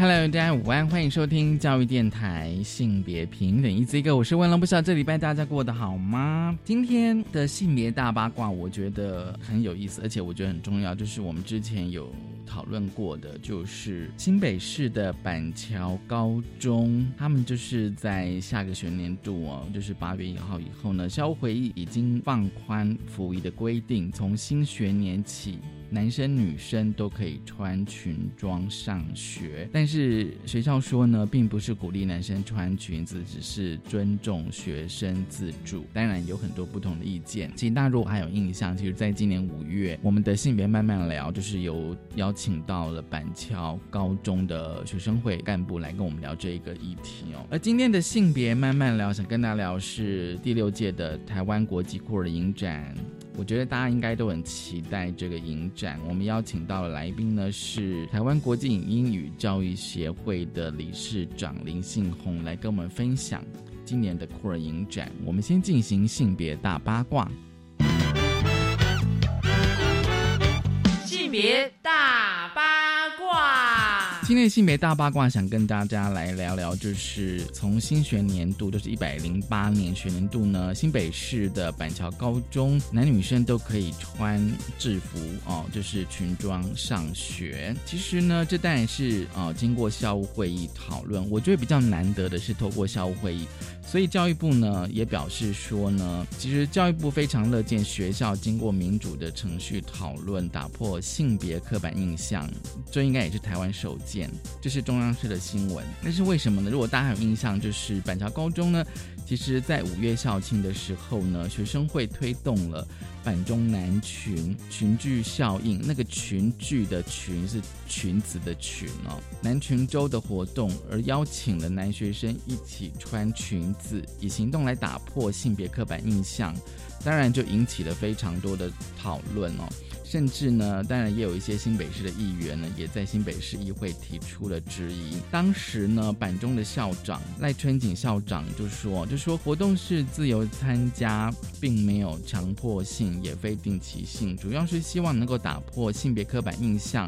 Hello，大家午安，欢迎收听教育电台性别平等一兹一个，我是问了不知道这礼拜大家过得好吗？今天的性别大八卦，我觉得很有意思，而且我觉得很重要，就是我们之前有讨论过的，就是新北市的板桥高中，他们就是在下个学年度哦，就是八月一号以后呢，校务会议已经放宽服役的规定，从新学年起。男生女生都可以穿裙装上学，但是学校说呢，并不是鼓励男生穿裙子，只是尊重学生自主。当然有很多不同的意见。其实大家如果还有印象，其实在今年五月，我们的性别慢慢聊，就是有邀请到了板桥高中的学生会干部来跟我们聊这一个议题哦。而今天的性别慢慢聊，想跟大家聊是第六届的台湾国际酷儿影展。我觉得大家应该都很期待这个影展。我们邀请到的来宾呢是台湾国际英语教育协会的理事长林信宏，来跟我们分享今年的酷儿影展。我们先进行性别大八卦。性别大八卦。今天性别大八卦，想跟大家来聊聊，就是从新学年度，就是一百零八年学年度呢，新北市的板桥高中男女生都可以穿制服哦，就是裙装上学。其实呢，这当然是啊，经过校务会议讨论，我觉得比较难得的是透过校务会议。所以教育部呢也表示说呢，其实教育部非常乐见学校经过民主的程序讨论，打破性别刻板印象，这应该也是台湾首见这是中央社的新闻，那是为什么呢？如果大家有印象，就是板桥高中呢，其实在五月校庆的时候呢，学生会推动了板中男群群聚效应，那个群聚的群是裙子的裙哦，男群周的活动，而邀请了男学生一起穿裙。子以行动来打破性别刻板印象，当然就引起了非常多的讨论哦。甚至呢，当然也有一些新北市的议员呢，也在新北市议会提出了质疑。当时呢，板中的校长赖春景校长就说：“就说活动是自由参加，并没有强迫性，也非定期性，主要是希望能够打破性别刻板印象，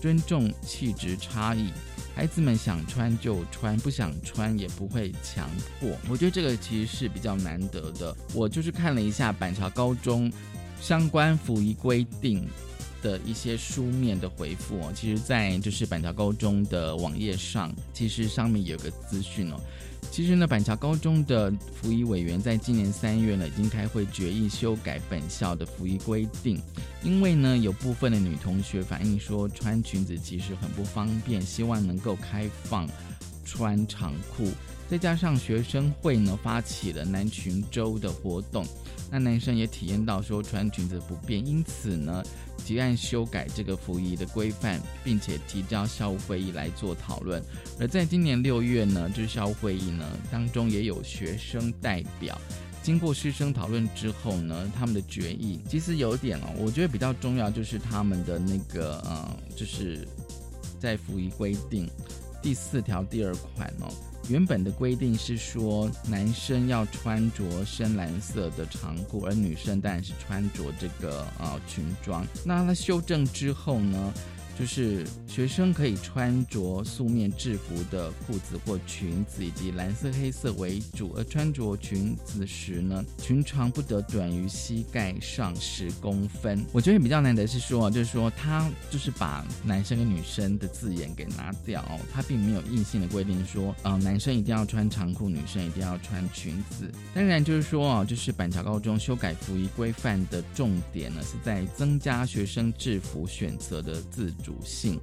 尊重气质差异。”孩子们想穿就穿，不想穿也不会强迫。我觉得这个其实是比较难得的。我就是看了一下板桥高中相关服仪规定的一些书面的回复哦，其实，在就是板桥高中的网页上，其实上面有个资讯哦。其实呢，板桥高中的服役委员在今年三月呢，已经开会决议修改本校的服役规定，因为呢，有部分的女同学反映说穿裙子其实很不方便，希望能够开放穿长裤，再加上学生会呢发起了男裙周的活动，那男生也体验到说穿裙子不便，因此呢。提案修改这个服役的规范，并且提交校务会议来做讨论。而在今年六月呢，就校务会议呢当中也有学生代表，经过师生讨论之后呢，他们的决议其实有点哦，我觉得比较重要就是他们的那个呃，就是在服役规定第四条第二款哦。原本的规定是说，男生要穿着深蓝色的长裤，而女生当然是穿着这个呃裙装。那他修正之后呢？就是学生可以穿着素面制服的裤子或裙子，以及蓝色、黑色为主。而穿着裙子时呢，裙长不得短于膝盖上十公分。我觉得比较难得是说，就是说他就是把男生跟女生的字眼给拿掉，他并没有硬性的规定说，呃，男生一定要穿长裤，女生一定要穿裙子。当然，就是说啊，就是板桥高中修改服仪规范的重点呢，是在增加学生制服选择的自主。主性，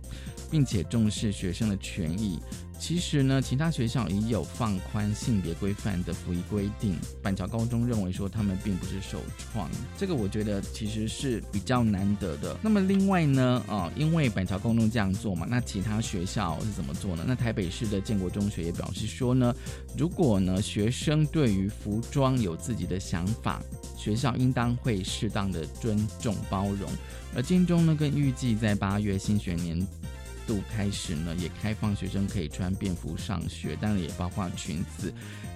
并且重视学生的权益。其实呢，其他学校已有放宽性别规范的服役规定。板桥高中认为说他们并不是首创，这个我觉得其实是比较难得的。那么另外呢，啊，因为板桥高中这样做嘛，那其他学校是怎么做呢？那台北市的建国中学也表示说呢，如果呢学生对于服装有自己的想法，学校应当会适当的尊重包容。而建中呢，更预计在八月新学年。度开始呢，也开放学生可以穿便服上学，当然也包括裙子，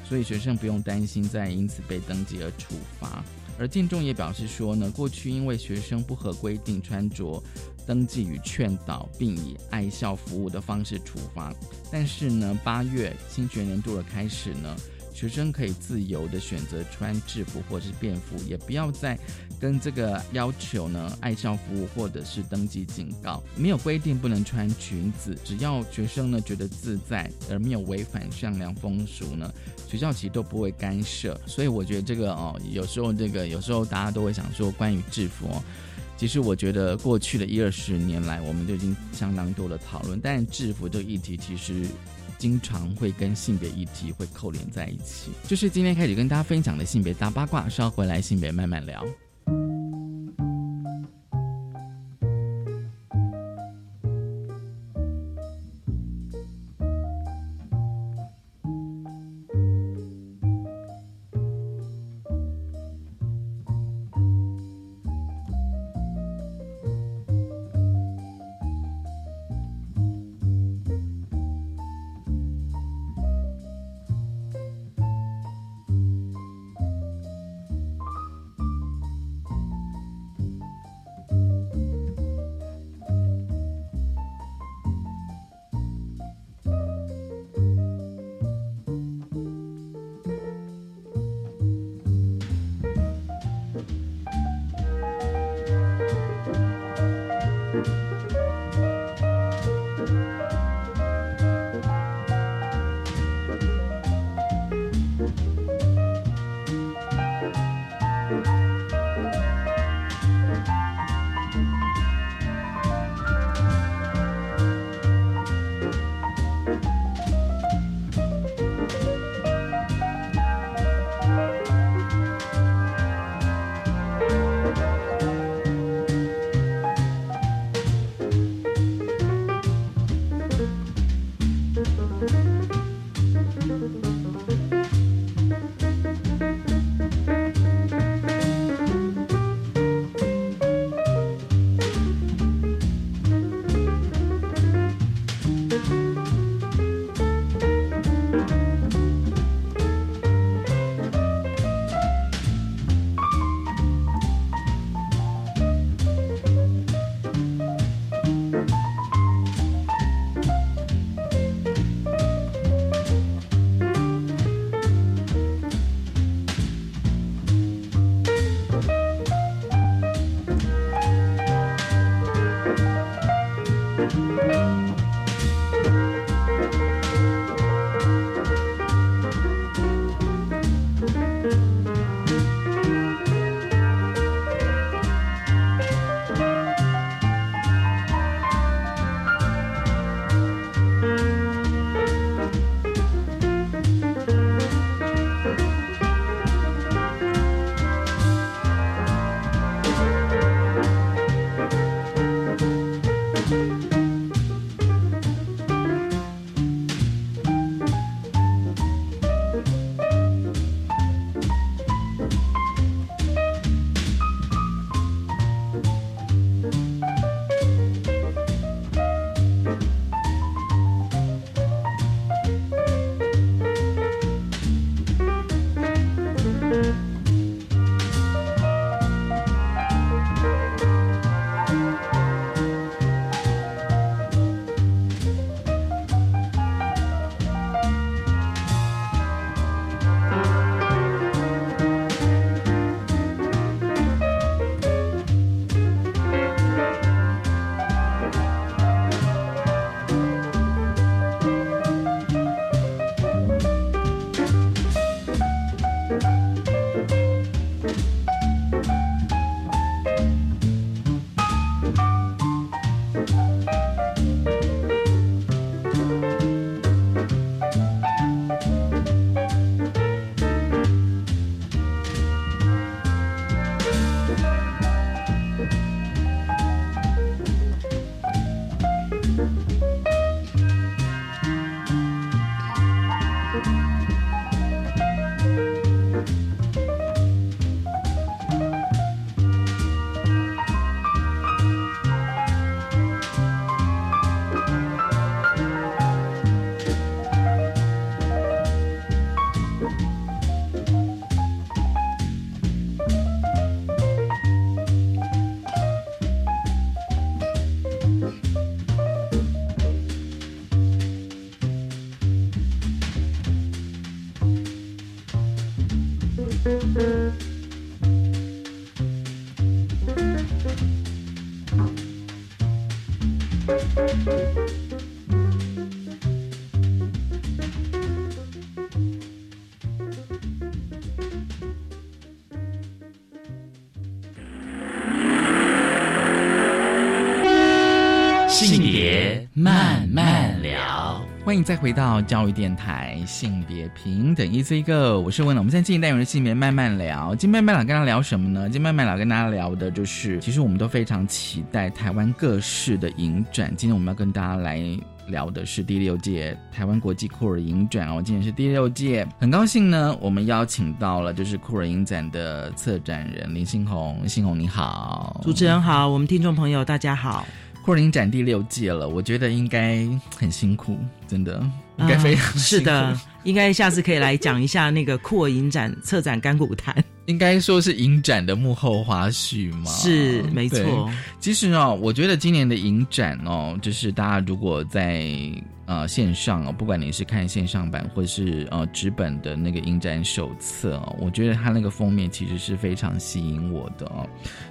所以学生不用担心再因此被登记而处罚。而建中也表示说呢，过去因为学生不合规定穿着，登记与劝导，并以爱校服务的方式处罚。但是呢，八月新学年度的开始呢。学生可以自由的选择穿制服或者是便服，也不要再跟这个要求呢爱校服务或者是登记警告。没有规定不能穿裙子，只要学生呢觉得自在而没有违反善良风俗呢，学校其实都不会干涉。所以我觉得这个哦，有时候这个有时候大家都会想说关于制服哦，其实我觉得过去的一二十年来，我们就已经相当多的讨论，但制服这个议题其实。经常会跟性别议题会扣连在一起，就是今天开始跟大家分享的性别大八卦，稍回来性别慢慢聊。欢迎再回到教育电台性别平等一 C 个，我是温了。我们现在进行单元的性别慢慢聊，今天慢慢聊跟大家聊什么呢？今天慢慢聊跟大家聊的就是，其实我们都非常期待台湾各式的影展。今天我们要跟大家来。聊的是第六届台湾国际酷儿影展哦，今年是第六届，很高兴呢，我们邀请到了就是酷儿影展的策展人林新红，新红你好，主持人好，我们听众朋友大家好，酷儿影展第六季了，我觉得应该很辛苦，真的应该非常是的，应该下次可以来讲一下那个酷儿影展策展干股谈。应该说是影展的幕后花絮嘛？是，没错。其实哦，我觉得今年的影展哦，就是大家如果在。呃，线上哦，不管你是看线上版或是呃纸本的那个影展手册哦，我觉得它那个封面其实是非常吸引我的哦，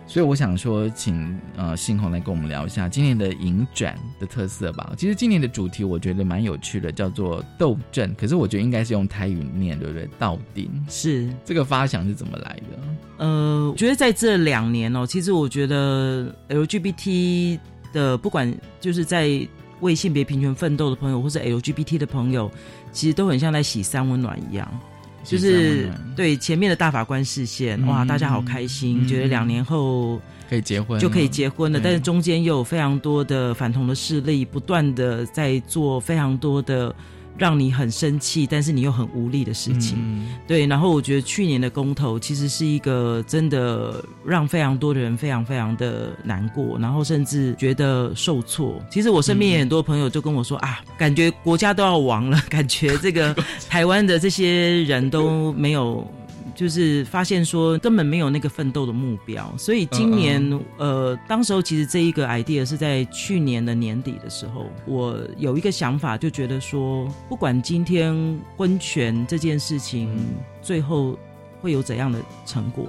所以我想说，请呃信宏来跟我们聊一下今年的影展的特色吧。其实今年的主题我觉得蛮有趣的，叫做斗阵，可是我觉得应该是用台语念，对不对？到顶是这个发想是怎么来的？呃，我觉得在这两年哦，其实我觉得 LGBT 的不管就是在。为性别平权奋斗的朋友，或是 LGBT 的朋友，其实都很像在洗三温暖一样，就是对前面的大法官视线，哇，大家好开心，觉得两年后可以结婚就可以结婚了，但是中间又有非常多的反同的势力，不断的在做非常多的。让你很生气，但是你又很无力的事情，对。然后我觉得去年的公投其实是一个真的让非常多的人非常非常的难过，然后甚至觉得受挫。其实我身边也很多朋友就跟我说啊，感觉国家都要亡了，感觉这个 台湾的这些人都没有。就是发现说根本没有那个奋斗的目标，所以今年呃，当时候其实这一个 idea 是在去年的年底的时候，我有一个想法，就觉得说，不管今天温泉这件事情最后会有怎样的成果，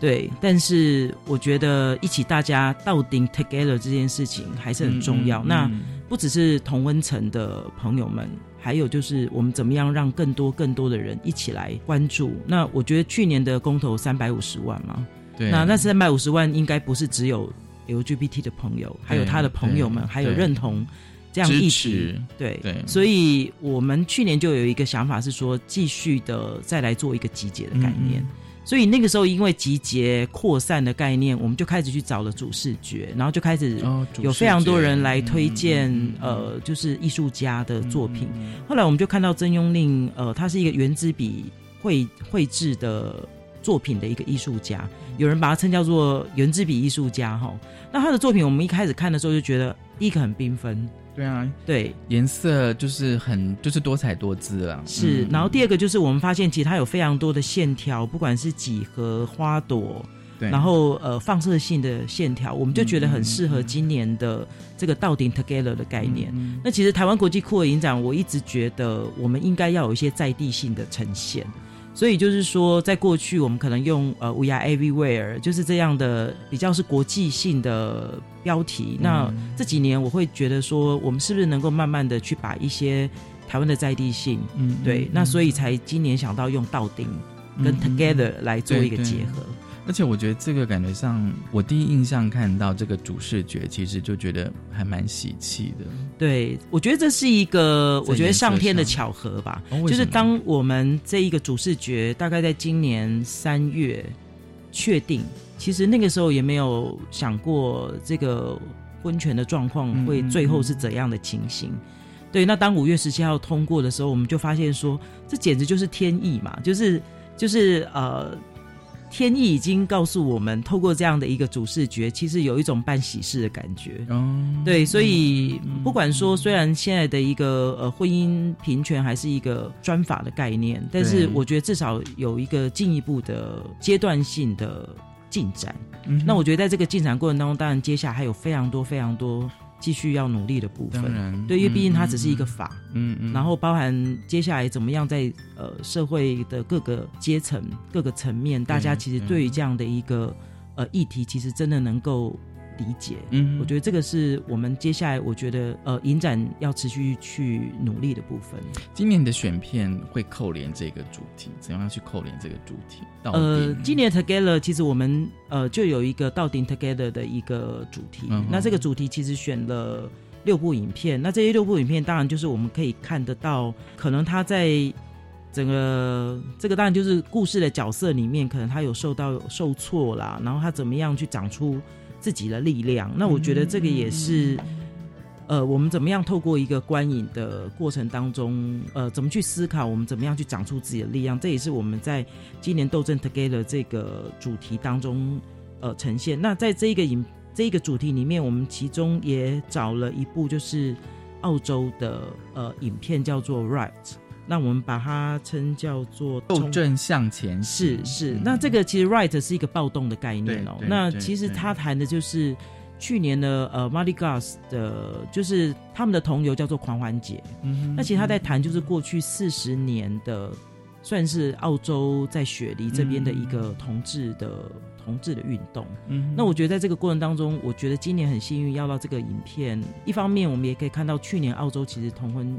对，但是我觉得一起大家到顶 together 这件事情还是很重要。那不只是同温层的朋友们。还有就是，我们怎么样让更多更多的人一起来关注？那我觉得去年的公投三百五十万嘛，对，那那三百五十万应该不是只有 LGBT 的朋友，还有他的朋友们，还有认同这样一起，对对。所以我们去年就有一个想法是说，继续的再来做一个集结的概念。所以那个时候，因为集结扩散的概念，我们就开始去找了主视觉，然后就开始有非常多人来推荐，呃，就是艺术家的作品。后来我们就看到曾庸令，呃，他是一个原子笔绘绘制的作品的一个艺术家，有人把他称叫做原子笔艺术家哈。那他的作品，我们一开始看的时候就觉得，第一个很缤纷。对啊，对，颜色就是很就是多彩多姿啊。是，然后第二个就是我们发现，其实它有非常多的线条，不管是几何、花朵，对，然后呃放射性的线条，我们就觉得很适合今年的这个到顶 together 的概念。那其实台湾国际酷儿影展，我一直觉得我们应该要有一些在地性的呈现。所以就是说，在过去我们可能用呃 “We are everywhere” 就是这样的比较是国际性的标题。那这几年我会觉得说，我们是不是能够慢慢的去把一些台湾的在地性，嗯，对，那所以才今年想到用“到顶”跟 “together” 来做一个结合。而且我觉得这个感觉上，我第一印象看到这个主视觉，其实就觉得还蛮喜气的。对，我觉得这是一个，我觉得上天的巧合吧。就是当我们这一个主视觉大概在今年三月确定，其实那个时候也没有想过这个婚权的状况会最后是怎样的情形。对，那当五月十七号通过的时候，我们就发现说，这简直就是天意嘛，就是就是呃。天意已经告诉我们，透过这样的一个主视觉，其实有一种办喜事的感觉。哦，对，所以不管说，虽然现在的一个呃婚姻平权还是一个专法的概念，但是我觉得至少有一个进一步的阶段性的进展。那我觉得在这个进展过程当中，当然接下来还有非常多非常多。继续要努力的部分，对，因为毕竟它只是一个法，嗯嗯，然后包含接下来怎么样在呃社会的各个阶层、各个层面，大家其实对于这样的一个呃议题，其实真的能够理解。嗯我觉得这个是我们接下来我觉得呃影展要持续去努力的部分。今年的选片会扣连这个主题，怎样去扣连这个主题？到呃，今年 Together 其实我们呃就有一个到顶 Together 的一个主题。嗯那这个主题其实选了六部影片，那这些六部影片当然就是我们可以看得到，可能他在整个这个当然就是故事的角色里面，可能他有受到受挫啦，然后他怎么样去长出自己的力量。那我觉得这个也是。呃，我们怎么样透过一个观影的过程当中，呃，怎么去思考我们怎么样去长出自己的力量？这也是我们在今年斗争 Together 这个主题当中呃呈现。那在这一个影这一个主题里面，我们其中也找了一部就是澳洲的呃影片，叫做 Right。那我们把它称叫做斗争向前是行。是嗯，那这个其实 right 是一个暴动的概念哦。那其实对。它谈的就是去年的呃 Mardi Gras 的，就是他们的同游叫做狂欢节。嗯哼那其实他在谈就是过去四十年的，算是澳洲在雪梨这边的一个同志的同志的运动。嗯那我觉得在这个过程当中，我觉得今年很幸运要到这个影片。一方面，我们也可以看到去年澳洲其实同婚，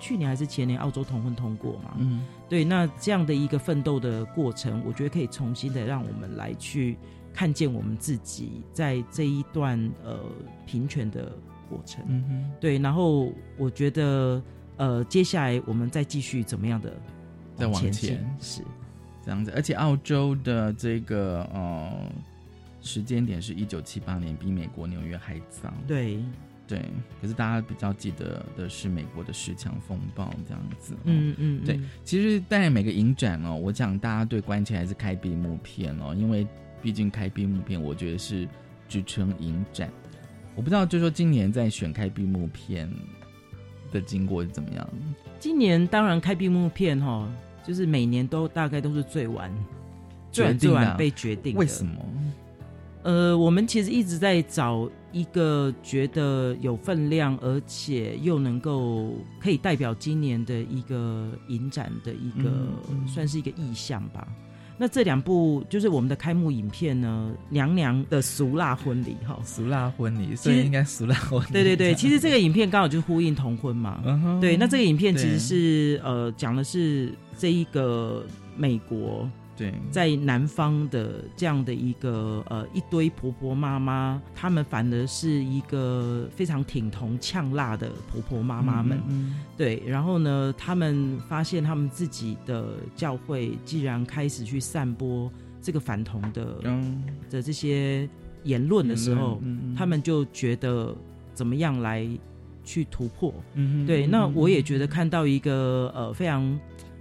去年还是前年澳洲同婚通过嘛。嗯对，那这样的一个奋斗的过程，我觉得可以重新的让我们来去看见我们自己在这一段呃平权的过程。嗯哼对，然后我觉得呃接下来我们再继续怎么样的再往前是这样子，而且澳洲的这个呃时间点是一九七八年，比美国纽约还早。对，对，可是大家比较记得的是美国的十强风暴这样子。嗯嗯，对嗯其实，当然每个影展哦，我讲大家对关切还是开闭幕片哦，因为毕竟开闭幕片，我觉得是支撑影展。我不知道，就说今年在选开闭幕片的经过是怎么样？今年当然开闭幕片哈，就是每年都大概都是最晚。最晚最晚被决定的，为什么？呃，我们其实一直在找一个觉得有分量，而且又能够可以代表今年的一个影展的一个、嗯嗯算是一个意向吧。那这两部就是我们的开幕影片呢，《娘娘的俗辣婚礼》哈。俗辣婚礼，所以应该俗辣婚礼。对对对，其实这个影片刚好就呼应同婚嘛。嗯对，那这个影片其对实是呃讲的是这一个美国对在南方的这样的一个呃一堆婆婆妈妈，她们反而是一个非常挺同呛辣的婆婆妈妈们。嗯对，然后呢，他们发现他们自己的教会既然开始去散播这个反同的、嗯，的这些言论的时候，他们就觉得怎么样来去突破。嗯对，那我也觉得看到一个呃非常。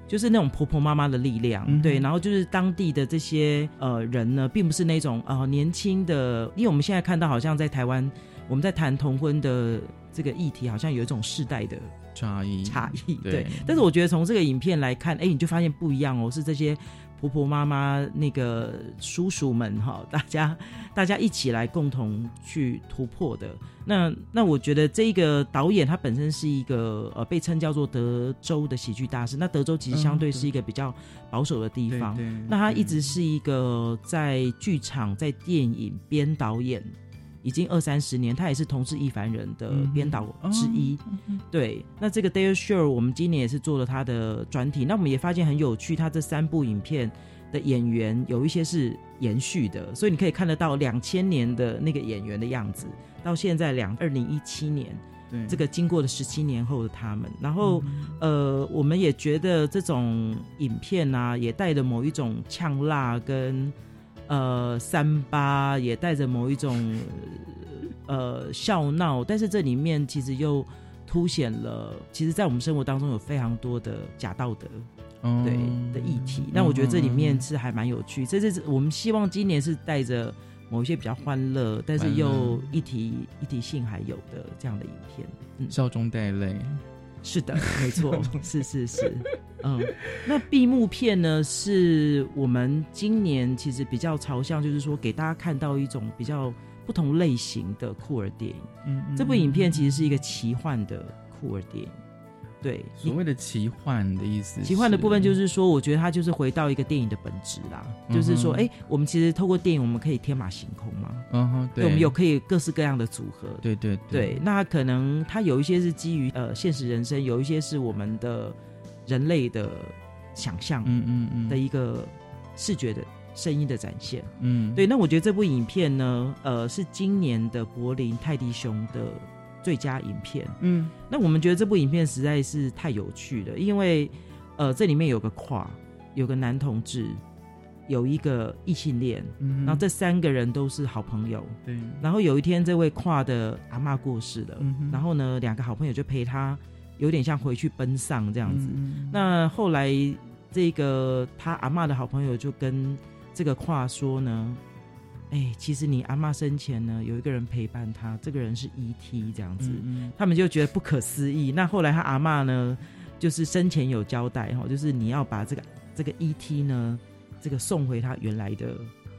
就是那种婆婆妈妈的力量，嗯对，然后就是当地的这些呃人呢，并不是那种呃年轻的，因为我们现在看到好像在台湾，我们在谈同婚的这个议题，好像有一种世代的差异。差异，对。对。但是我觉得从这个影片来看，哎，你就发现不一样哦，是这些婆婆妈妈那个叔叔们哈，大家大家一起来共同去突破的。那那我觉得这个导演他本身是一个呃被称叫做德州的喜剧大师，那德州其实相对是一个比较保守的地方，那他一直是一个在剧场、在电影编导演。已经二三十年，他也是同志亦凡人的嗯编导之一。对，那这个 Dale Sure 我们今年也是做了他的专题，那我们也发现很有趣，他这三部影片的演员有一些是延续的，所以你可以看得到两千年的那个演员的样子，到现在两二零一七年。对这个经过了十七年后的他们，然后、呃，我们也觉得这种影片啊，也带着某一种呛辣跟呃三八，也带着某一种呃笑闹，但是这里面其实又凸显了，其实，在我们生活当中有非常多的假道德。嗯对的议题，那我觉得这里面是还蛮有趣。这是我们希望今年是带着某一些比较欢乐，但是又一体一体性还有的这样的影片。嗯，笑中带泪，是的，没错，是是是，嗯。那闭幕片呢，是我们今年其实比较朝向，就是说给大家看到一种比较不同类型的酷儿电影。嗯嗯这部影片其实是一个奇幻的酷儿电影。对，所谓的奇幻的意思，奇幻的部分就是说，我觉得它就是回到一个电影的本质啦，就是说，哎，我们其实透过电影，我们可以天马行空嘛，嗯哼，对，我们有可以各式各样的组合，对对。对，那可能它有一些是基于呃现实人生，有一些是我们的人类的想象，嗯嗯嗯。的一个视觉的声音的展现，嗯，对，那我觉得这部影片呢，呃，是今年的柏林泰迪熊的。最佳影片，嗯，那我们觉得这部影片实在是太有趣了，因为，呃，这里面有个跨，有个男同志，有一个异性恋，然后这三个人都是好朋友，对。然后有一天，这位跨的阿妈过世了，然后呢，两个好朋友就陪他，有点像回去奔丧这样子。那后来，这个他阿妈的好朋友就跟这个跨说呢。哎，其实你阿妈生前呢，有一个人陪伴他，这个人是 E.T. 这样子，他们就觉得不可思议。那后来他阿妈呢，就是生前有交代哈，就是你要把这个这个 E.T. 呢，这个送回他原来的。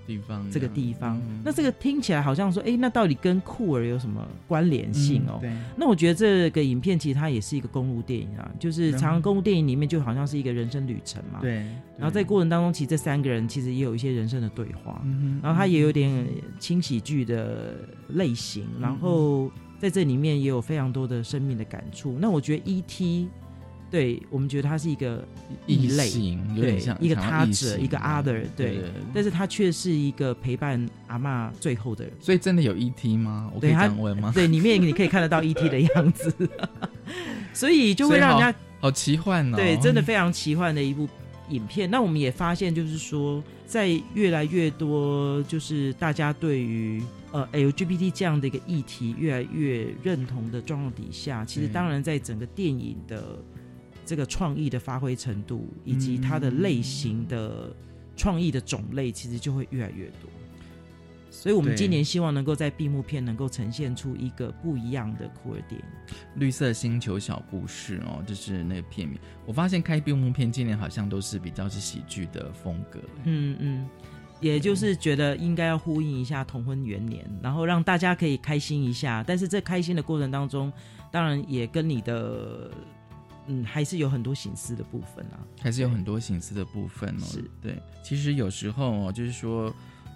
地方这个地方，那这个听起来好像说，哎，那到底跟酷儿有什么关联性哦？对。那我觉得这个影片其实它也是一个公路电影啊，就是长公路电影里面就好像是一个人生旅程嘛。对。然后在过程当中，其实这三个人其实也有一些人生的对话，然后它也有点轻喜剧的类型，然后在这里面也有非常多的生命的感触。那我觉得 E.T. 对我们觉得他是一个异类，对，一个他者，一个 other，对，但是他却是一个陪伴阿妈最后的人。所以真的有 ET 吗？我可以这样问吗？对，里面你可以看得到 ET 的样子，所以就会让人家好奇幻哦。对，真的非常奇幻的一部影片。那我们也发现，就是说，在越来越多，就是大家对于呃 LGBT 这样的一个议题越来越认同的状况底下，其实当然在整个电影的。这个创意的发挥程度，以及它的类型的创意的种类，其实就会越来越多。所以，我们今年希望能够在闭幕片能够呈现出一个不一样的酷儿电影《绿色星球小故事》哦，就是那个片名。我发现开闭幕片今年好像都是比较是喜剧的风格。嗯嗯，也就是觉得应该要呼应一下同婚元年，然后让大家可以开心一下。但是在开心的过程当中，当然也跟你的。嗯，还是有很多醒思的部分啊，还是有很多醒思的部分哦。是对，其实有时候哦，就是说，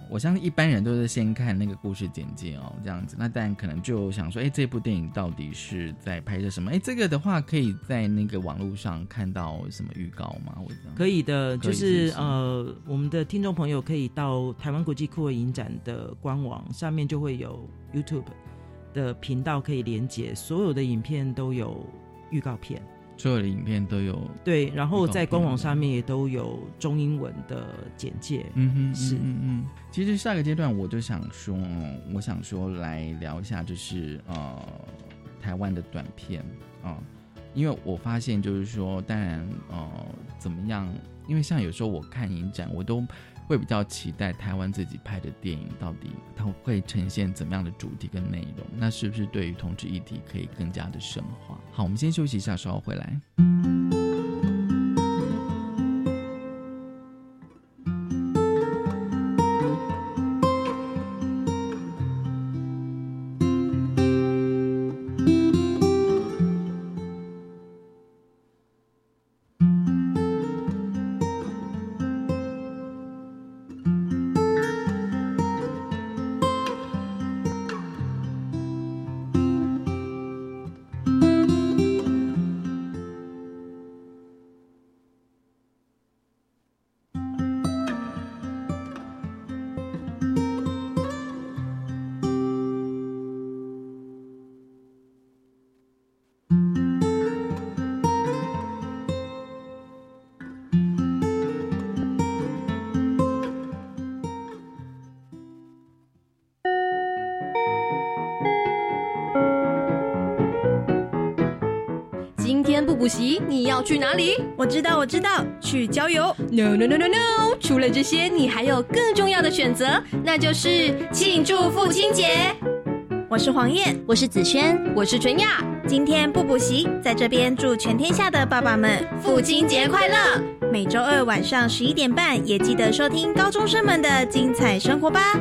我相信一般人都是先看那个故事简介哦，这样子，那但可能就想说，哎，这部电影到底是在拍摄什么？哎，这个的话，可以在那个网络上看到什么预告吗？我可以的，就是呃，我们的听众朋友可以到台湾国际酷儿影展的官网上面，就会有 YouTube 的频道可以连接，所有的影片都有预告片。所有的影片都有对，然后在官网上面也都有中英文的简介。嗯哼，是嗯嗯。其实下个阶段我就想说，我想说来聊一下，就是呃台湾的短片啊，因为我发现就是说，当然呃怎么样，因为像有时候我看影展，我都。会比较期待台湾自己拍的电影，到底它会呈现怎么样的主题跟内容？那是不是对于同志议题可以更加的深化？好，我们先休息一下，稍后回来。知道，我知道，去郊游。No no no no no！除了这些，你还有更重要的选择，那就是庆祝父亲节。我是黄燕，我是子轩，我是纯亚。今天不补习，在这边祝全天下的爸爸们父亲节快乐。每周二晚上十一点半，也记得收听高中生们的精彩生活吧。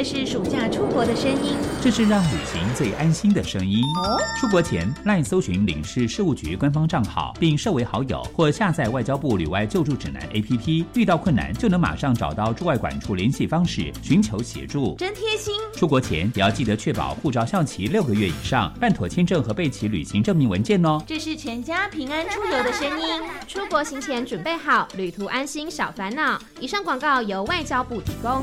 这是暑假出国的声音。这是让旅行最安心的声音。哦，出国前赖搜寻领事事务局官方账号，并设为好友，或下载外交部旅外救助指南 APP，遇到困难就能马上找到驻外管处联系方式，寻求协助。真贴心。出国前也要记得确保护照效期六个月以上，办妥签证和备齐旅行证明文件哦。这是全家平安出游的声音。出国行前准备好，旅途安心少烦恼。以上广告由外交部提供。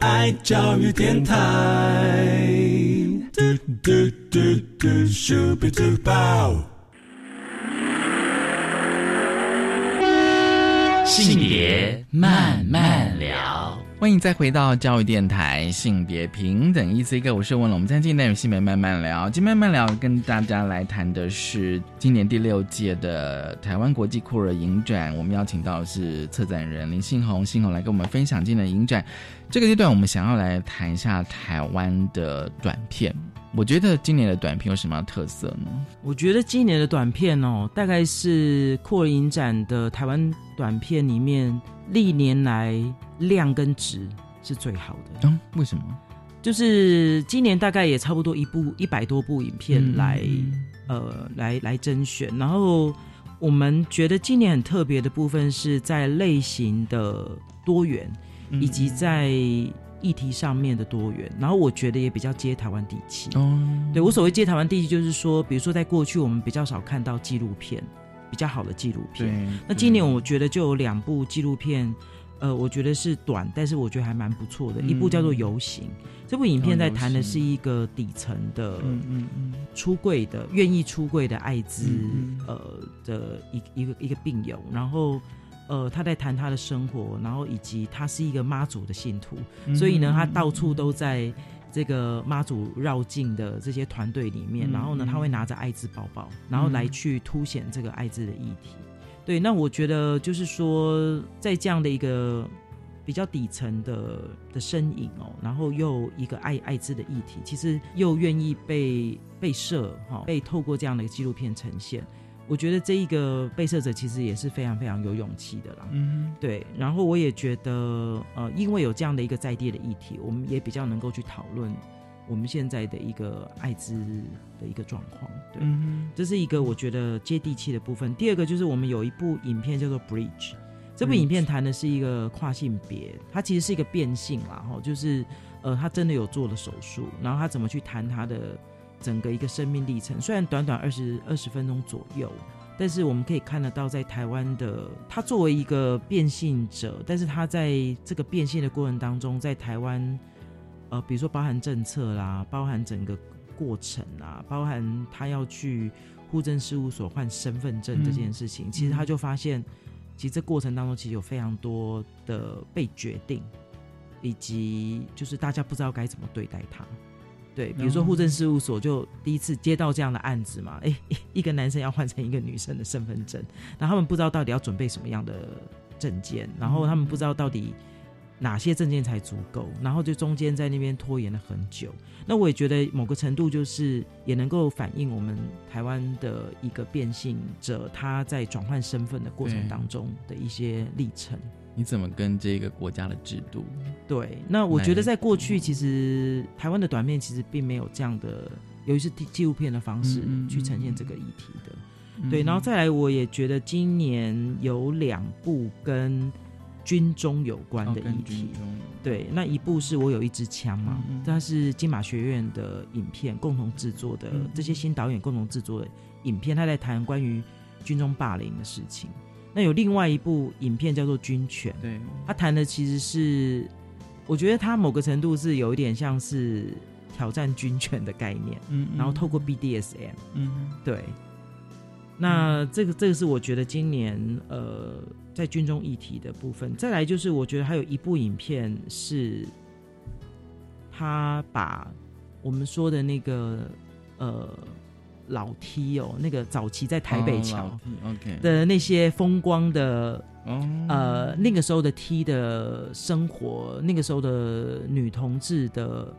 爱教育电台。性别慢慢聊。欢迎再回到教育电台性别平等一 C 哥，我是问了。我们在今天的性别慢慢聊，今天慢慢聊跟大家来谈的是今年第六届的台湾国际酷儿影展。我们邀请到的是策展人林信宏，信宏来跟我们分享今年的影展。这个阶段我们想要来谈一下台湾的短片。我觉得今年的短片有什么特色呢？我觉得今年的短片哦，大概是酷儿影展的台湾短片里面历年来。量跟值是最好的。嗯，为什么？就是今年大概也差不多一部一百多部影片来，呃，来来甄选。然后我们觉得今年很特别的部分是在类型的多元，以及在议题上面的多元。然后我觉得也比较接台湾地气。哦，对我所谓接台湾地气，就是说，比如说在过去我们比较少看到纪录片，比较好的纪录片。那今年我觉得就有两部纪录片。呃，我觉得是短，但是我觉得还蛮不错的。一部叫做《游行》，这部影片在谈的是一个底层的嗯嗯出柜的、愿意出柜的艾滋呃的一一个一个病友，然后呃他在谈他的生活，然后以及他是一个妈祖的信徒，所以呢，他到处都在这个妈祖绕境的这些团队里面，然后呢，他会拿着艾滋包包，然后来去凸显这个艾滋的议题。对，那我觉得就是说，在这样的一个比较底层的的身影哦，然后又一个爱艾滋的议题，其实又愿意被被摄哈，被透过这样的一个纪录片呈现，我觉得这一个被摄者其实也是非常非常有勇气的啦。嗯，对。然后我也觉得，呃，因为有这样的一个在地的议题，我们也比较能够去讨论。我们现在的一个艾滋的一个状况，对，这是一个我觉得接地气的部分。第二个就是我们有一部影片叫做《Bridge》，这部影片谈的是一个跨性别，它其实是一个变性啦，哈，就是呃，他真的有做了手术，然后他怎么去谈他的整个一个生命历程。虽然短短二十二十分钟左右，但是我们可以看得到，在台湾的他作为一个变性者，但是他在这个变性的过程当中，在台湾。呃，比如说包含政策啦，包含整个过程啊，包含他要去户政事务所换身份证这件事情，其实他就发现，其实这过程当中其实有非常多的被决定，以及就是大家不知道该怎么对待他。对，比如说户政事务所就第一次接到这样的案子嘛，哎，一个男生要换成一个女生的身份证，然后他们不知道到底要准备什么样的证件，然后他们不知道到底。哪些证件才足够？然后就中间在那边拖延了很久。那我也觉得某个程度就是也能够反映我们台湾的一个变性者他在转换身份的过程当中的一些历程。你怎么跟这个国家的制度？对，那我觉得在过去其实台湾的短片其实并没有这样的。尤其是纪纪录片的方式去呈现这个议题的。嗯对，然后再来，我也觉得今年有两部跟军中有关哦的议题。对，那一部是我有一支枪嘛，它是金马学院的影片共同制作的，嗯这些新导演共同制作的影片，他在谈关于军中霸凌的事情。那有另外一部影片叫做《军犬》，对，他谈的其实是，我觉得他某个程度是有一点像是挑战军犬的概念，嗯嗯。然后透过 BDSM，嗯。对。那这个这个是我觉得今年呃在军中议题的部分，再来就是我觉得还有一部影片是，他把我们说的那个呃老梯哦，那个早期在台北桥、的那些风光的哦。呃那个时候的 T 的生活，那个时候的女同志的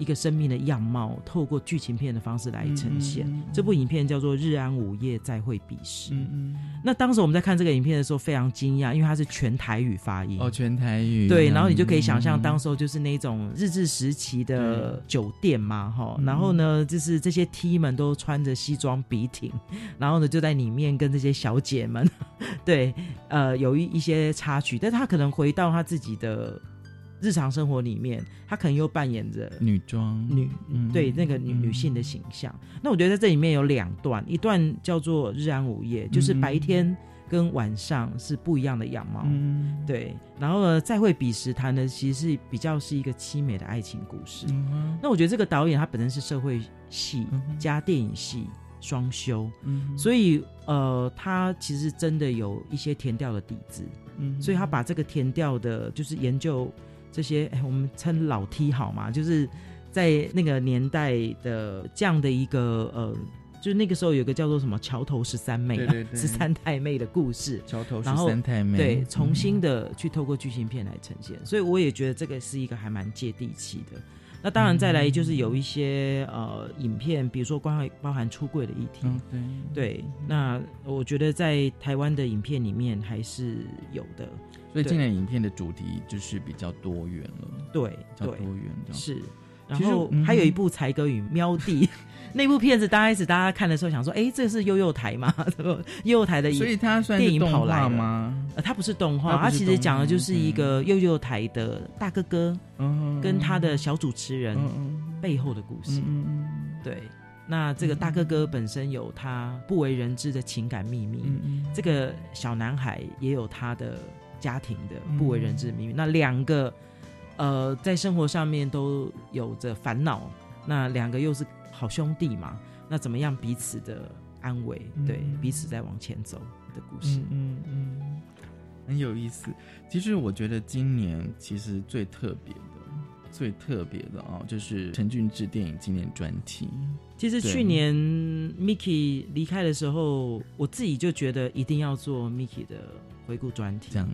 一个生命的样貌，透过剧情片的方式来呈现。嗯嗯嗯这部影片叫做《日安午夜再会彼时》。嗯嗯，那当时我们在看这个影片的时候非常惊讶，因为它是全台语发音。哦，全台语，对，然后你就可以想象，嗯当时候就是那种日治时期的酒店嘛，哈、嗯。然后呢，就是这些 T 们都穿着西装笔挺，然后呢就在里面跟这些小姐们，对，呃，有一一些插曲，但他可能回到他自己的日常生活里面，他可能又扮演着女装女、嗯对那个女、女性的形象。那我觉得在这里面有两段，一段叫做日安午夜，就是白天跟晚上是不一样的样貌。嗯。对，然后呢，再会彼时谈的其实是比较是一个凄美的爱情故事。嗯那我觉得这个导演他本身是社会系加电影系双修，嗯所以呃，他其实真的有一些填调的底子，嗯。所以他把这个填调的，就是研究这些，哎，我们称老 T 好嘛，就是在那个年代的这样的一个呃。就是那个时候有个叫做什么桥头十三妹、十三太妹的故事，桥头十三太妹对，嗯重新的去透过剧情片来呈现，所以我也觉得这个是一个还蛮接地气的。那当然，再来就是有一些呃影片，比如说关于包含出柜的议题，嗯对。对，那我觉得在台湾的影片里面还是有的。所以对。今年影片的主题就是比较多元了，对比较对多元这样。是，然后嗯还有一部《才哥与喵弟》那部片子，刚开始大家看的时候想说，哎，这是幼幼台吗？幼幼台的影，所以它算电影跑来了吗？呃，它不是动画，它不是它其实讲的就是一个幼幼台的大哥哥嗯跟他的小主持人嗯背后的故事。嗯嗯对，那这个大哥哥本身有他不为人知的情感秘密，嗯嗯这个小男孩也有他的家庭的嗯不为人知的秘密。那两个呃，在生活上面都有着烦恼，那两个又是好兄弟嘛，那怎么样彼此的安慰，对嗯彼此在往前走的故事。嗯嗯嗯，很有意思。其实我觉得今年其实最特别的、最特别的哦，就是陈俊志电影纪念专题。其实去年 Miki 离开的时候，我自己就觉得一定要做 Miki 的回顾专题。这样，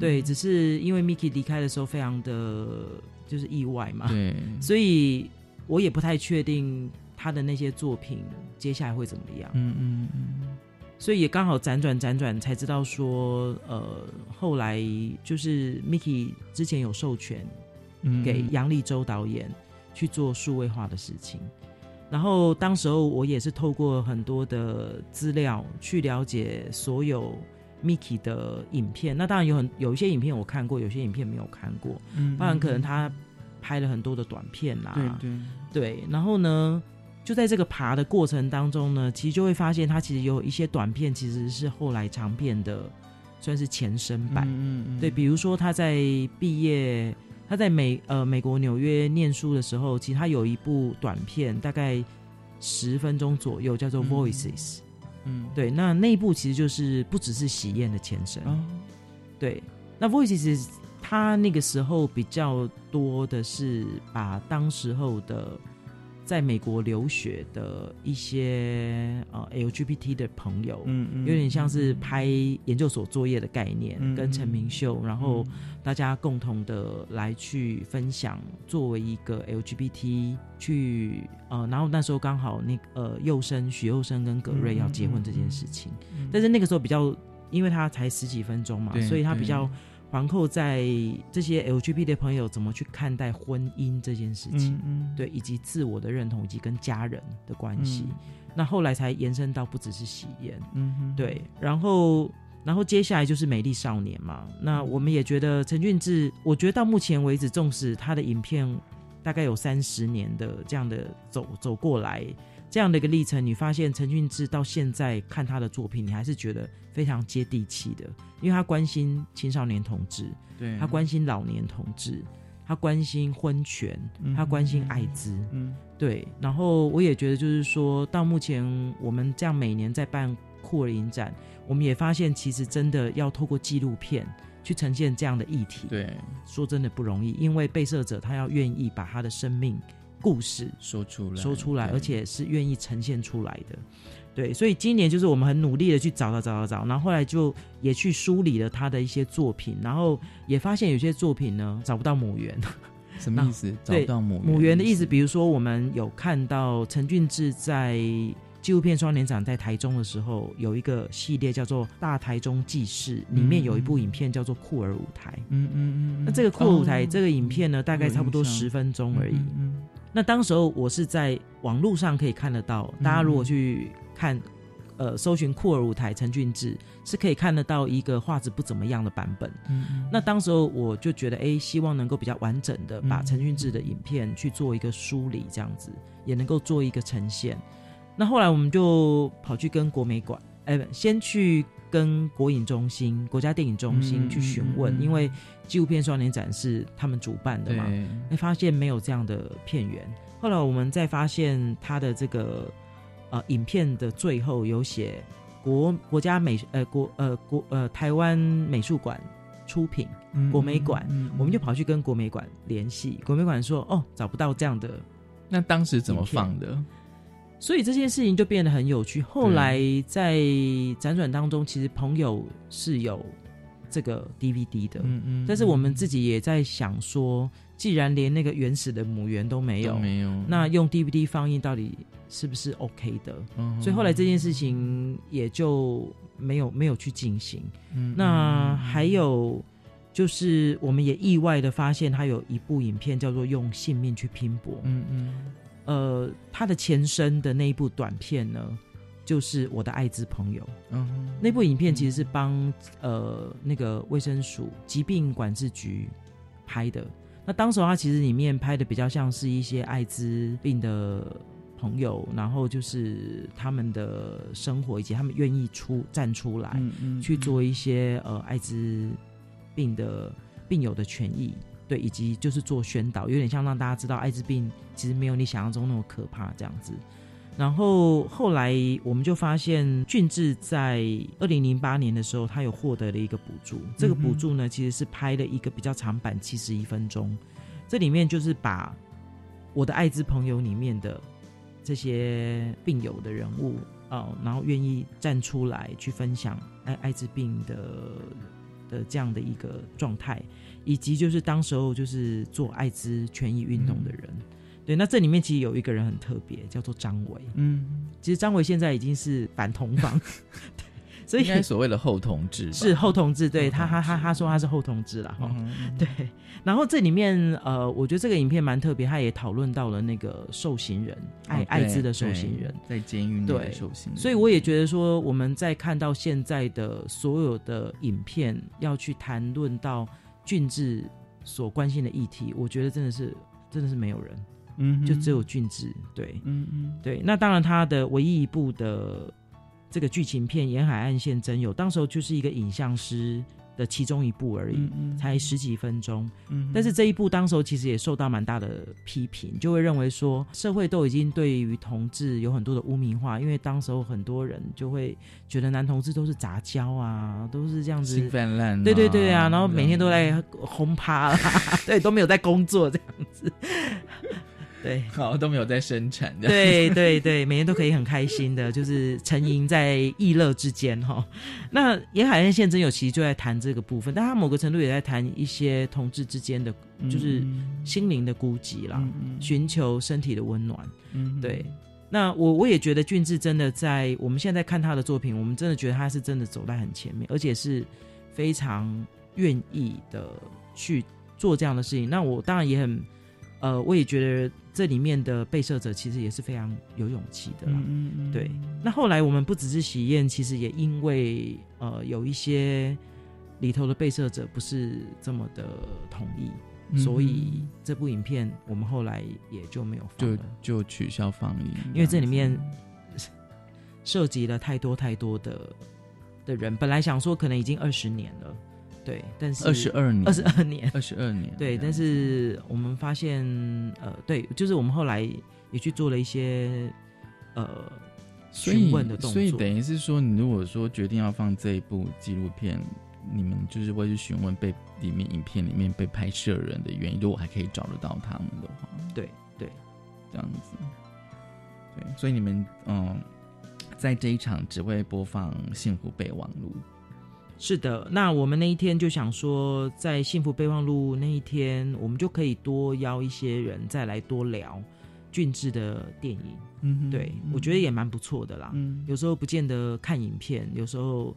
对，只是因为 Miki 离开的时候非常的就是意外嘛，对 所以我也不太确定他的那些作品接下来会怎么样。嗯嗯嗯，所以也刚好辗转辗转才知道说，呃，后来就是 Miki 之前有授权嗯给杨立洲导演去做数位化的事情。然后当时候我也是透过很多的资料去了解所有 Miki 的影片。那当然有很有一些影片我看过，有些影片没有看过。嗯当然可能他拍了很多的短片啦、对对对，然后呢，就在这个爬的过程当中呢，其实就会发现他其实有一些短片其实是后来长片的，算是前身版。嗯嗯对，比如说他在毕业，他在美呃美国纽约念书的时候，其实他有一部短片，大概十分钟左右，叫做《Voices》。嗯，对，那那一部其实就是不只是喜宴的前身。哦对，那 Voice 其实他那个时候比较多的是把当时候的在美国留学的一些呃 LGBT 的朋友，嗯嗯有点像是拍研究所作业的概念，嗯跟陈明秀，然后大家共同的来去分享，作为一个 LGBT 去呃，然后那时候刚好那呃幼生许佑生跟葛瑞要结婚这件事情，但是那个时候比较，因为他才十几分钟嘛，所以他比较对皇后在这些 LGBT 的朋友怎么去看待婚姻这件事情，嗯对，以及自我的认同，以及跟家人的关系。嗯那后来才延伸到不只是喜宴，嗯哼，对，然后然后接下来就是美丽少年嘛。那我们也觉得陈俊志，我觉得到目前为止，纵使他的影片大概有三十年的这样的走走过来这样的一个历程，你发现陈俊志到现在看他的作品，你还是觉得非常接地气的，因为他关心青少年同志，对他关心老年同志。他关心婚权，嗯他关心艾滋，嗯，对。然后我也觉得，就是说到目前我们这样每年在办酷儿影展，我们也发现，其实真的要透过纪录片去呈现这样的议题，对，说真的不容易，因为被摄者他要愿意把他的生命故事说出来，说出来，而且是愿意呈现出来的。对，所以今年就是我们很努力的去找找找找找，然后后来就也去梳理了他的一些作品，然后也发现有些作品呢找不到母源。什么意思？找不到母母源的意思，比如说我们有看到陈俊志在纪录片双年展在台中的时候，有一个系列叫做《大台中记事》，里面有一部影片叫做《酷儿舞台》。嗯嗯嗯。那这个酷儿舞台、哦这个影片呢，大概差不多十分钟而已。嗯嗯那当时候我是在网络上可以看得到，大家如果去看，呃，搜寻酷儿舞台陈俊志，是可以看得到一个画质不怎么样的版本。嗯嗯那当时候我就觉得，哎，希望能够比较完整的把嗯陈俊志的影片去做一个梳理，这样子也能够做一个呈现。那后来我们就跑去跟国美馆，哎，不先去跟国影中心、国家电影中心嗯去询问，嗯嗯因为纪录片双年展是他们主办的嘛，对。哎，发现没有这样的片源。后来我们再发现他的这个呃影片的最后有写国国家美呃国呃国呃台湾美术馆出品嗯国美馆，我们就跑去跟国美馆联系，国美馆说哦找不到这样的，那当时怎么放的？所以这件事情就变得很有趣。后来在辗转当中，其实朋友是有这个 DVD 的，嗯嗯但是我们自己也在想说，既然连那个原始的母源都没有，没有那用 DVD 放映到底是不是 OK 的？嗯所以后来这件事情也就没有没有去进行。嗯那还有就是，我们也意外的发现，他有一部影片叫做《用性命去拼搏》。嗯嗯，呃，他的前身的那一部短片呢，就是我的艾滋朋友。嗯那部影片其实是帮呃那个卫生署疾病管制局拍的。那当时他其实里面拍的比较像是一些艾滋病的朋友，然后就是他们的生活以及他们愿意出站出来，嗯嗯去做一些呃艾滋病的病友的权益。对，以及就是做宣导，有点像让大家知道艾滋病其实没有你想象中那么可怕这样子。然后后来我们就发现，俊志在二零零八年的时候，他有获得了一个补助。这个补助呢，其实是拍了一个比较长版，七十一分钟。这里面就是把我的艾滋朋友里面的这些病友的人物啊、呃然后愿意站出来去分享艾艾滋病的的这样的一个状态，以及就是当时候就是做艾滋权益运动的人。对，那这里面其实有一个人很特别，叫做张伟。嗯，其实张伟现在已经是反同房，对，所以应该所谓的后同志是后同志，对他他他他说他是后同志啦，哈、嗯对。然后这里面呃，我觉得这个影片蛮特别，他也讨论到了那个受刑人艾、哦艾滋的受刑人，在监狱内对受刑人，所以我也觉得说，我们在看到现在的所有的影片，要去谈论到俊志所关心的议题，我觉得真的是真的是没有人，嗯就只有俊志，对，嗯嗯对。那当然，他的唯一一部的这个剧情片《沿海岸线真有》，当时候就是一个影像师的其中一部而已，嗯嗯才十几分钟。嗯但是这一部当时候其实也受到蛮大的批评，就会认为说社会都已经对于同志有很多的污名化，因为当时候很多人就会觉得男同志都是杂交啊，都是这样子。性泛滥啊。对对对啊，然后每天都在轰趴啦，对，都没有在工作这样子，对。好都没有在生产这样，对对对，每天都可以很开心的，就是沉吟在逸乐之间哈。那沿海岸线真有其实就在谈这个部分，但他某个程度也在谈一些同志之间的，就是心灵的孤寂啦，寻求身体的温暖。嗯对。那我我也觉得俊志真的在我们现在看他的作品，我们真的觉得他是真的走在很前面，而且是非常愿意的去做这样的事情。那我当然也很，呃，我也觉得这里面的被摄者其实也是非常有勇气的啦。嗯嗯对，那后来我们不只是喜宴，其实也因为呃有一些里头的被摄者不是这么的同意，嗯所以这部影片我们后来也就没有放就了，就取消放映，因为这里面涉及了太多太多的的人。本来想说可能已经二十年了，对，但是二十二年。二十二年，二十二年。对，但是我们发现，呃，对，就是我们后来也去做了一些呃询问的动作，所以等于是说，你如果说决定要放这一部纪录片，你们就是会去询问被里面影片里面被拍摄人的原因，如果还可以找得到他们的话，对对，这样子，对，所以你们嗯，在这一场只会播放《幸福备忘录》，是的，那我们那一天就想说，在幸福备忘录那一天，我们就可以多邀一些人再来多聊俊志的电影。对，我觉得也蛮不错的啦。嗯有时候不见得看影片，有时候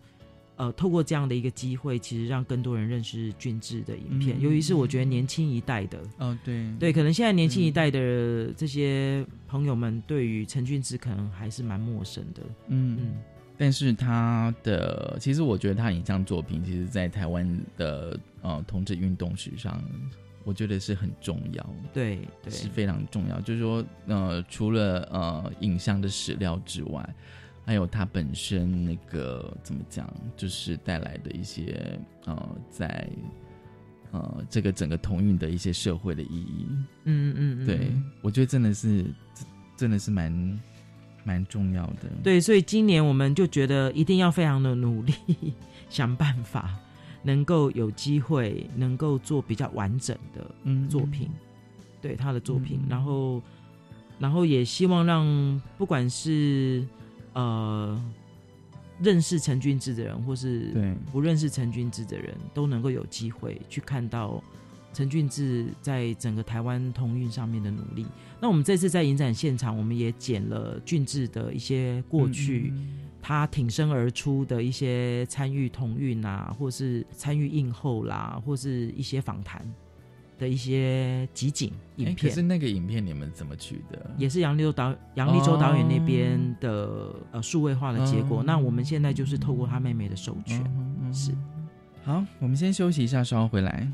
呃，透过这样的一个机会，其实让更多人认识俊志的影片，嗯尤其是我觉得年轻一代的。哦，对对，可能现在年轻一代的这些朋友们，对于陈俊志可能还是蛮陌生的。嗯嗯，但是他的其实我觉得他影像作品，其实在台湾的呃同志运动史上，我觉得是很重要，对对是非常重要。就是说，呃，除了呃影像的史料之外，还有他本身那个怎么讲，就是带来的一些呃在。呃，这个整个同运的一些社会的意义，嗯嗯嗯，对我觉得真的是真的是蛮蛮重要的。对，所以今年我们就觉得一定要非常的努力，想办法能够有机会能够做比较完整的作品，对他的作品，然后然后也希望让不管是呃认识陈俊志的人，或是对。不认识陈俊志的人，都能够有机会去看到陈俊志在整个台湾同运上面的努力。那我们这次在影展现场，我们也剪了俊志的一些过去，他挺身而出的一些参与同运啊，或是参与映后啦，或是一些访谈的一些集锦影片可片。是那个影片你们怎么取的？也是杨立洲导杨立洲导演那边哦的、呃数位化的结果。那我们现在就是透过他妹妹的授权，是。好，我们先休息一下，稍后回来。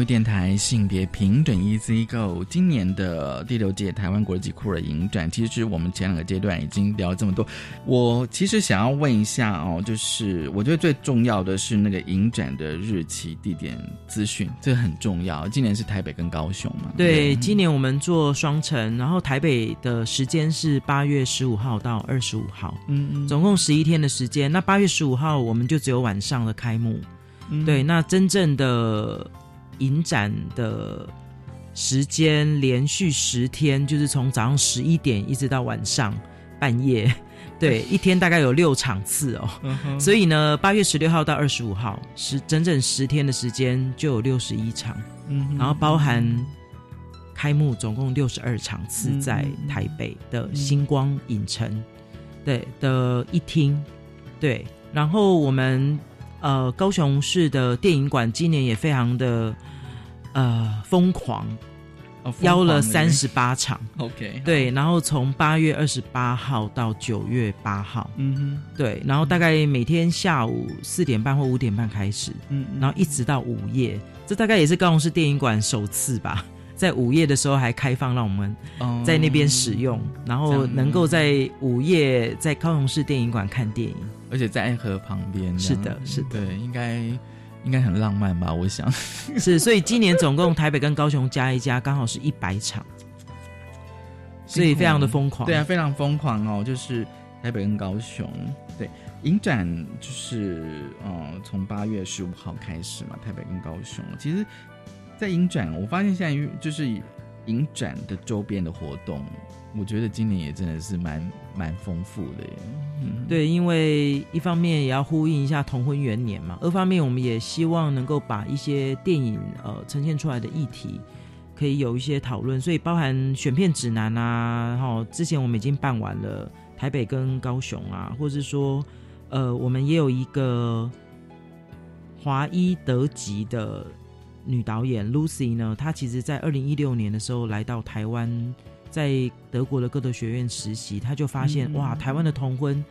教育电台性别平等 Easy Go，今年的第六届台湾国际酷儿影展，其实我们前两个阶段已经聊了这么多。我其实想要问一下哦，就是我觉得最重要的是那个影展的日期、地点资讯，这个很重要。今年是台北跟高雄嘛？对，今年我们做双城，然后台北的时间是八月十五号到二十五号，嗯嗯，总共十一天的时间。那八月十五号我们就只有晚上的开幕，对，那真正的。影展的时间连续十天，就是从早上十一点一直到晚上半夜，对，一天大概有六场次哦。所以呢，八月十六号到二十五号，十整整十天的时间就有六十一场，嗯然后包含开幕总共六十二场次在台北的星光影城。对的一厅，对，然后我们呃高雄市的电影馆今年也非常的。呃，疯狂邀了三十八场，OK，对，然后从八月二十八号到九月八号，嗯哼，对，然后大概每天下午四点半或五点半开始，嗯，然后一直到午夜，这大概也是高雄市电影馆首次吧，在午夜的时候还开放让我们在那边使用，然后能够在午夜在高雄市电影馆看电影，而且在爱河旁边，是的，是的，应该。应该很浪漫吧？我想 是，所以今年总共台北跟高雄加一加，刚好是一百场，所以非常的疯狂。对啊，非常疯狂哦！就是台北跟高雄，对影展就是呃，从八月十五号开始嘛，台北跟高雄。其实，在影展，我发现现在就是影展的周边的活动。我觉得今年也真的是蛮蛮丰富的耶。嗯，对，因为一方面也要呼应一下同婚元年嘛，二方面我们也希望能够把一些电影呃呈现出来的议题可以有一些讨论，所以包含选片指南啊，然后之前我们已经办完了台北跟高雄啊，或者说呃我们也有一个华裔德籍的女导演 Lucy 呢，她其实在二零一六年的时候来到台湾。在德国的歌德学院实习，他就发现哇，台湾的同婚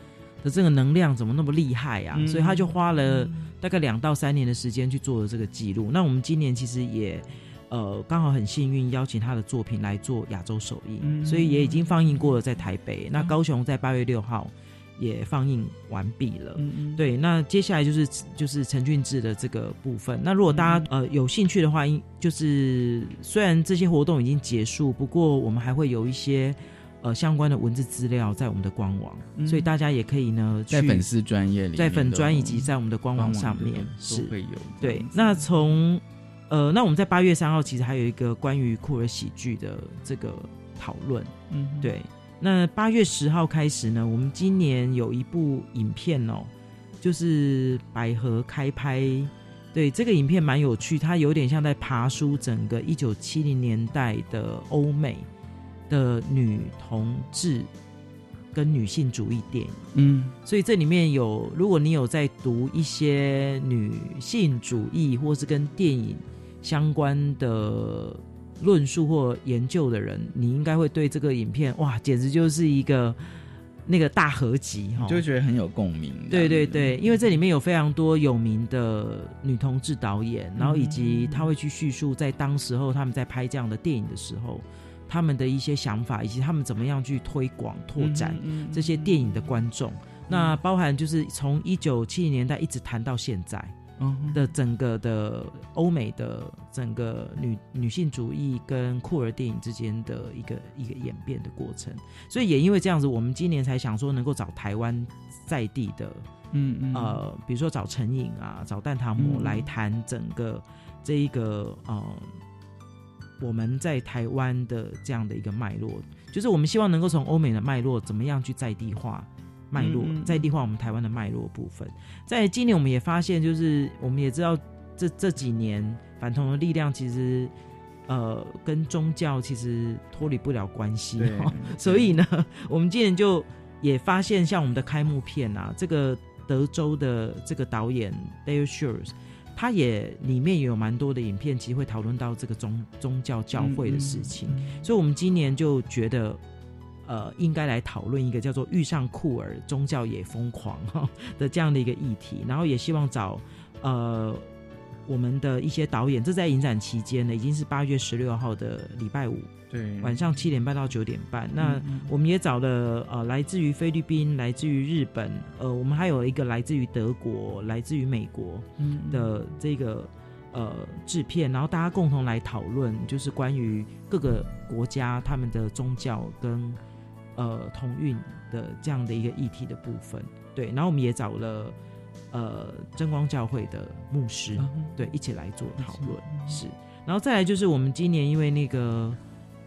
的这个能量怎么那么厉害啊？所以他就花了大概两到三年的时间去做了这个记录。那我们今年其实也呃刚好很幸运邀请他的作品来做亚洲首映，所以也已经放映过了在台北。那高雄在八月六号。也放映完毕了，嗯嗯。对，那接下来就是就是陈俊志的这个部分。那如果大家呃有兴趣的话，就是虽然这些活动已经结束，不过我们还会有一些呃相关的文字资料在我们的官网，所以大家也可以呢在粉丝专业里，在粉专以及在我们的官网上面是。会有。对，那从呃那我们在八月三号其实还有一个关于酷儿喜剧的这个讨论，嗯，对。那八月十号开始呢，我们今年有一部影片哦，就是百合开拍。对，这个影片蛮有趣，它有点像在爬书整个一九七零年代的欧美的女同志跟女性主义电影。嗯，所以这里面有，如果你有在读一些女性主义或是跟电影相关的。论述或研究的人，你应该会对这个影片哇，简直就是一个那个大合集哈，就觉得很有共鸣。对对对，因为这里面有非常多有名的女同志导演，然后以及他会去叙述在当时候他们在拍这样的电影的时候，他们的一些想法，以及他们怎么样去推广拓展这些电影的观众。那包含就是从一九七零年代一直谈到现在。的整个的欧美的整个女女性主义跟酷儿电影之间的一个一个演变的过程，所以也因为这样子，我们今年才想说能够找台湾在地的，嗯嗯，呃，比如说找陈颖啊，找蛋挞姆来谈整个这一个呃，我们在台湾的这样的一个脉络，就是我们希望能够从欧美的脉络怎么样去在地化。脉络在地化我们台湾的脉络部分，在今年我们也发现，就是我们也知道这这几年反同的力量其实呃跟宗教其实脱离不了关系哈，所以呢，我们今年就也发现，像我们的开幕片啊，这个德州的这个导演 Dale Shores，他也里面也有蛮多的影片，其实会讨论到这个宗宗教教会的事情，所以我们今年就觉得。呃，应该来讨论一个叫做“遇上酷儿，宗教也疯狂”哈的这样的一个议题，然后也希望找呃我们的一些导演，这在影展期间呢，已经是八月十六号的礼拜五，对，晚上七点半到九点半。那我们也找了呃，来自于菲律宾、来自于日本，呃，我们还有一个来自于德国、来自于美国的这个呃制片，然后大家共同来讨论，就是关于各个国家他们的宗教跟呃同运的这样的一个议题的部分。对，然后我们也找了。呃，真光教会的牧师对一起来做讨论是，然后再来就是我们今年因为那个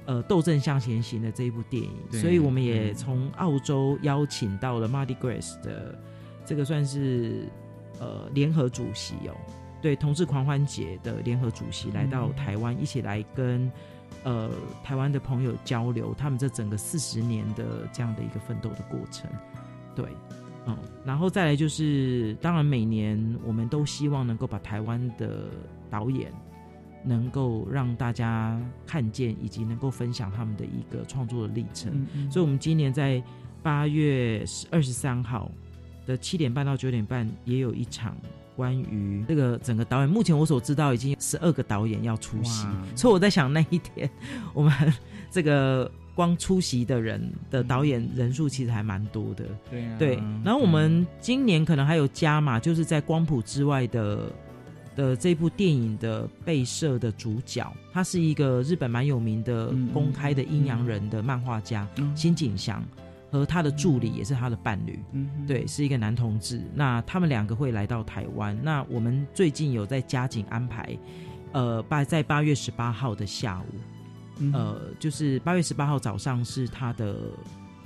呃《斗阵向前行》的这一部电影，所以我们也从澳洲邀请到了 Mardi Gras 的这个算是呃联合主席哦，对同志狂欢节的联合主席来到台湾，一起来跟呃台湾的朋友交流他们这整个四十年的这样的一个奋斗的过程，对。嗯，然后再来就是，当然每年我们都希望能够把台湾的导演能够让大家看见，以及能够分享他们的一个创作的历程。所以，我们今年在八月二十三号的七点半到九点半，也有一场关于这个整个导演。目前我所知道，已经十二个导演要出席，所以我在想那一天我们这个。光出席的人的导演人数其实还蛮多的，对对。然后我们今年可能还有加码，就是在光谱之外的的这部电影的被摄的主角，他是一个日本蛮有名的公开的阴阳人的漫画家新井祥，和他的助理也是他的伴侣，对，是一个男同志。那他们两个会来到台湾。那我们最近有在加紧安排，呃，八在八月十八号的下午。呃，就是八月十八号早上是他的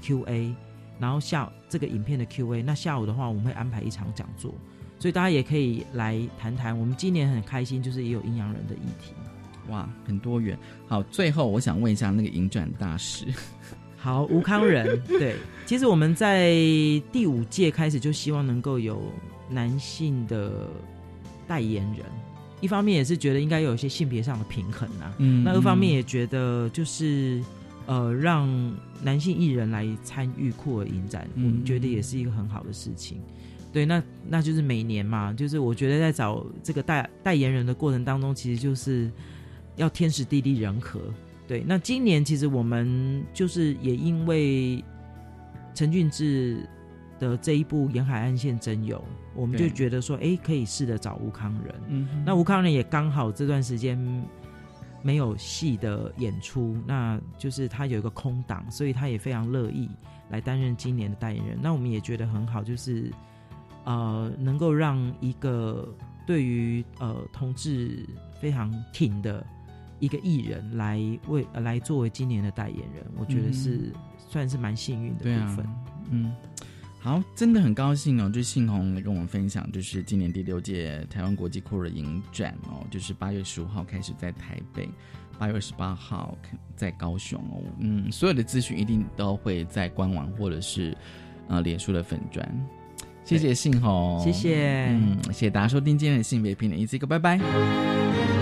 Q&A，然后下这个影片的 Q&A，那下午的话我们会安排一场讲座，所以大家也可以来谈谈。我们今年很开心，就是也有阴阳人的议题，哇，很多元。好，最后我想问一下那个影转大使，好，吴康仁，对，其实我们在第五届开始就希望能够有男性的代言人。一方面也是觉得应该有一些性别上的平衡啊，嗯，那二方面也觉得就是呃让男性艺人来参与酷儿影展，我们觉得也是一个很好的事情。对，那那就是每年嘛，就是我觉得在找这个代代言人的过程当中，其实就是要天时地利人和。对，那今年其实我们就是也因为陈俊志。的这一部《沿海岸线真有》，我们就觉得说，哎，可以试着找吴康仁。嗯，那吴康仁也刚好这段时间没有戏的演出，那就是他有一个空档，所以他也非常乐意来担任今年的代言人。那我们也觉得很好，就是呃，能够让一个对于呃同志非常挺的一个艺人来为来作为今年的代言人，我觉得是算是蛮幸运的部分。嗯。好，真的很高兴哦！就是信宏来跟我们分享，就是今年第六届台湾国际酷儿影展哦，就是八月十五号开始在台北，八月二十八号在高雄哦。嗯，所有的资讯一定都会在官网或者是呃脸书的粉砖。谢谢信宏，谢谢，嗯，谢谢大家收听今天的性别平等，一次一个拜拜。